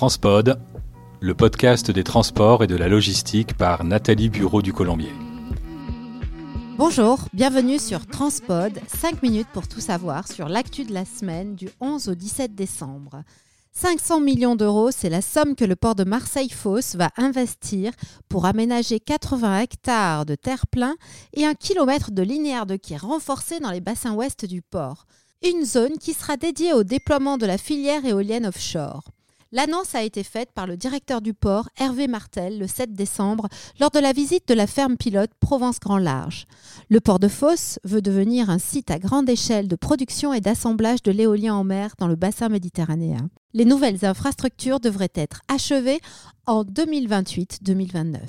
Transpod, le podcast des transports et de la logistique par Nathalie Bureau du Colombier. Bonjour, bienvenue sur Transpod, 5 minutes pour tout savoir sur l'actu de la semaine du 11 au 17 décembre. 500 millions d'euros, c'est la somme que le port de Marseille-Fos va investir pour aménager 80 hectares de terre-plein et un kilomètre de linéaire de quai renforcé dans les bassins ouest du port. Une zone qui sera dédiée au déploiement de la filière éolienne offshore. L'annonce a été faite par le directeur du port, Hervé Martel, le 7 décembre, lors de la visite de la ferme pilote Provence Grand Large. Le port de Fos veut devenir un site à grande échelle de production et d'assemblage de l'éolien en mer dans le bassin méditerranéen. Les nouvelles infrastructures devraient être achevées en 2028-2029.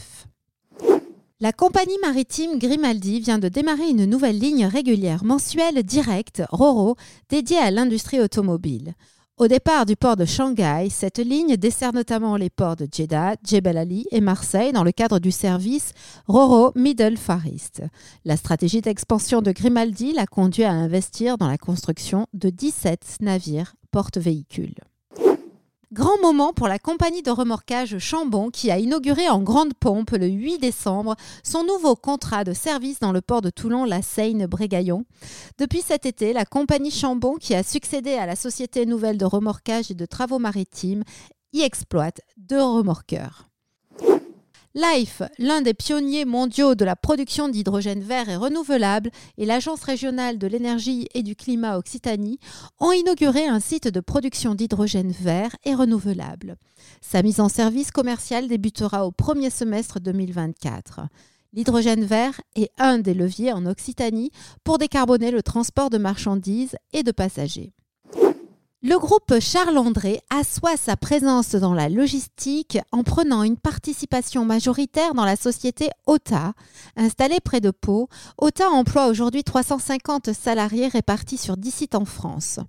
La compagnie maritime Grimaldi vient de démarrer une nouvelle ligne régulière mensuelle directe, RORO, dédiée à l'industrie automobile. Au départ du port de Shanghai, cette ligne dessert notamment les ports de Jeddah, Jebel Ali et Marseille dans le cadre du service Roro Middle Far East. La stratégie d'expansion de Grimaldi l'a conduit à investir dans la construction de 17 navires porte-véhicules. Grand moment pour la compagnie de remorquage Chambon qui a inauguré en grande pompe le 8 décembre son nouveau contrat de service dans le port de Toulon, la Seine-Brégaillon. Depuis cet été, la compagnie Chambon, qui a succédé à la Société Nouvelle de remorquage et de travaux maritimes, y exploite deux remorqueurs. Life, l'un des pionniers mondiaux de la production d'hydrogène vert et renouvelable, et l'Agence régionale de l'énergie et du climat Occitanie ont inauguré un site de production d'hydrogène vert et renouvelable. Sa mise en service commercial débutera au premier semestre 2024. L'hydrogène vert est un des leviers en Occitanie pour décarboner le transport de marchandises et de passagers. Le groupe Charles-André assoit sa présence dans la logistique en prenant une participation majoritaire dans la société OTA. Installée près de Pau, OTA emploie aujourd'hui 350 salariés répartis sur 10 sites en France.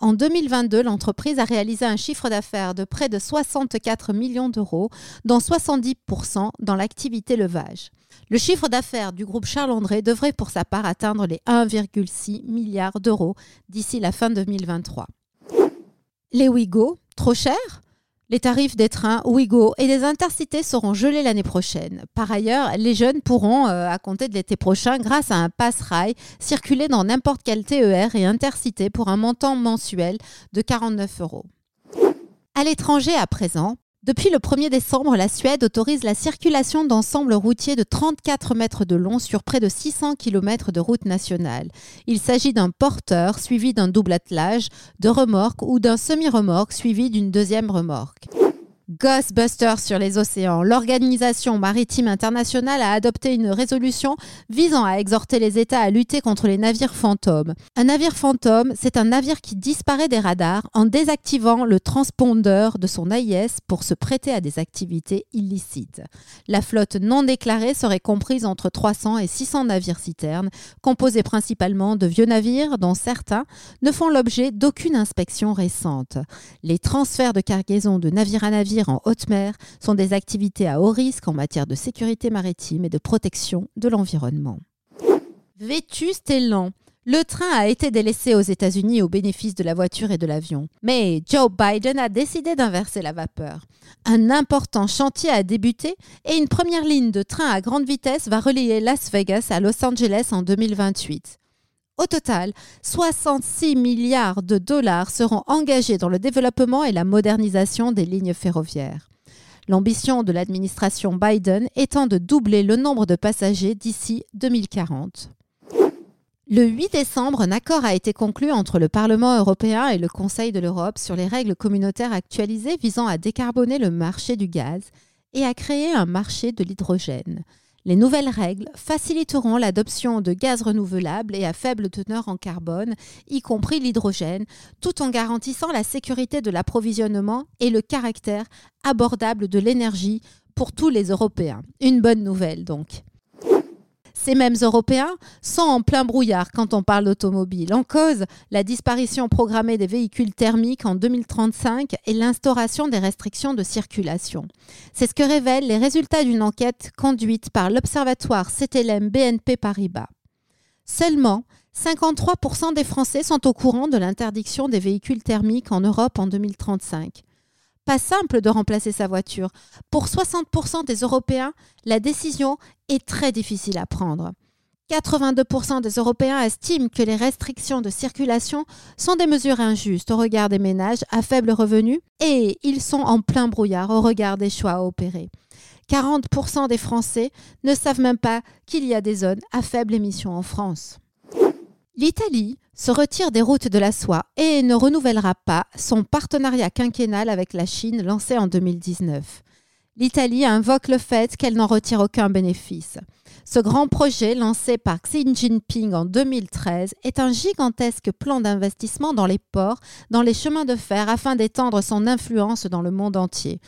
En 2022, l'entreprise a réalisé un chiffre d'affaires de près de 64 millions d'euros, dont 70% dans l'activité levage. Le chiffre d'affaires du groupe Charles-André devrait pour sa part atteindre les 1,6 milliards d'euros d'ici la fin 2023. Les Ouigo, trop chers les tarifs des trains Ouigo et des intercités seront gelés l'année prochaine. Par ailleurs, les jeunes pourront, euh, à compter de l'été prochain, grâce à un pass-rail, circuler dans n'importe quel TER et intercité pour un montant mensuel de 49 euros. À l'étranger à présent, depuis le 1er décembre, la Suède autorise la circulation d'ensembles routiers de 34 mètres de long sur près de 600 km de route nationale. Il s'agit d'un porteur suivi d'un double attelage, de remorque ou d'un semi-remorque suivi d'une deuxième remorque. Ghostbusters sur les océans. L'Organisation maritime internationale a adopté une résolution visant à exhorter les États à lutter contre les navires fantômes. Un navire fantôme, c'est un navire qui disparaît des radars en désactivant le transpondeur de son AIS pour se prêter à des activités illicites. La flotte non déclarée serait comprise entre 300 et 600 navires citernes, composés principalement de vieux navires dont certains ne font l'objet d'aucune inspection récente. Les transferts de cargaison de navire à navire en haute mer sont des activités à haut risque en matière de sécurité maritime et de protection de l'environnement. Vétuste et lent. Le train a été délaissé aux États-Unis au bénéfice de la voiture et de l'avion. Mais Joe Biden a décidé d'inverser la vapeur. Un important chantier a débuté et une première ligne de train à grande vitesse va relier Las Vegas à Los Angeles en 2028. Au total, 66 milliards de dollars seront engagés dans le développement et la modernisation des lignes ferroviaires. L'ambition de l'administration Biden étant de doubler le nombre de passagers d'ici 2040. Le 8 décembre, un accord a été conclu entre le Parlement européen et le Conseil de l'Europe sur les règles communautaires actualisées visant à décarboner le marché du gaz et à créer un marché de l'hydrogène. Les nouvelles règles faciliteront l'adoption de gaz renouvelables et à faible teneur en carbone, y compris l'hydrogène, tout en garantissant la sécurité de l'approvisionnement et le caractère abordable de l'énergie pour tous les Européens. Une bonne nouvelle donc. Ces mêmes Européens sont en plein brouillard quand on parle d'automobile. En cause, la disparition programmée des véhicules thermiques en 2035 et l'instauration des restrictions de circulation. C'est ce que révèlent les résultats d'une enquête conduite par l'Observatoire CTLM BNP Paribas. Seulement 53% des Français sont au courant de l'interdiction des véhicules thermiques en Europe en 2035. Pas simple de remplacer sa voiture. Pour 60% des Européens, la décision est très difficile à prendre. 82% des Européens estiment que les restrictions de circulation sont des mesures injustes au regard des ménages à faible revenu et ils sont en plein brouillard au regard des choix à opérer. 40% des Français ne savent même pas qu'il y a des zones à faible émission en France. L'Italie se retire des routes de la soie et ne renouvellera pas son partenariat quinquennal avec la Chine lancé en 2019. L'Italie invoque le fait qu'elle n'en retire aucun bénéfice. Ce grand projet, lancé par Xi Jinping en 2013, est un gigantesque plan d'investissement dans les ports, dans les chemins de fer, afin d'étendre son influence dans le monde entier.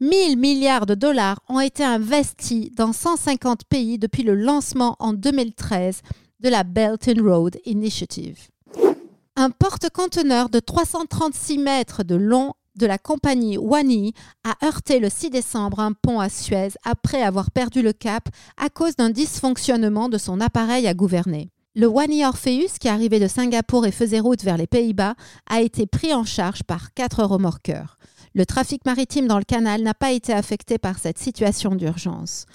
1000 milliards de dollars ont été investis dans 150 pays depuis le lancement en 2013 de la Belt and Road Initiative. Un porte-conteneur de 336 mètres de long de la compagnie Wani a heurté le 6 décembre un pont à Suez après avoir perdu le cap à cause d'un dysfonctionnement de son appareil à gouverner. Le Wani Orpheus, qui arrivait de Singapour et faisait route vers les Pays-Bas, a été pris en charge par quatre remorqueurs. Le trafic maritime dans le canal n'a pas été affecté par cette situation d'urgence.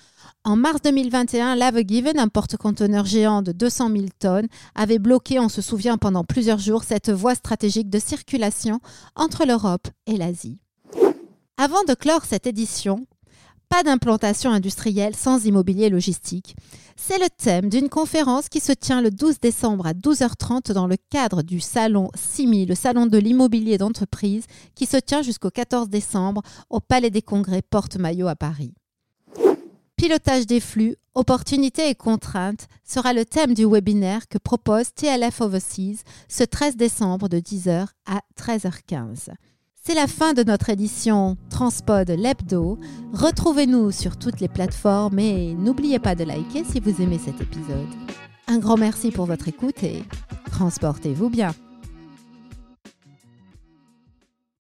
En mars 2021, Lave Given, un porte-conteneur géant de 200 000 tonnes, avait bloqué, on se souvient, pendant plusieurs jours cette voie stratégique de circulation entre l'Europe et l'Asie. Avant de clore cette édition, pas d'implantation industrielle sans immobilier logistique. C'est le thème d'une conférence qui se tient le 12 décembre à 12h30 dans le cadre du salon CIMI, le salon de l'immobilier d'entreprise, qui se tient jusqu'au 14 décembre au Palais des Congrès Porte-Maillot à Paris. Pilotage des flux, opportunités et contraintes sera le thème du webinaire que propose TLF Overseas ce 13 décembre de 10h à 13h15. C'est la fin de notre édition Transpod l'hebdo. Retrouvez-nous sur toutes les plateformes et n'oubliez pas de liker si vous aimez cet épisode. Un grand merci pour votre écoute et transportez-vous bien.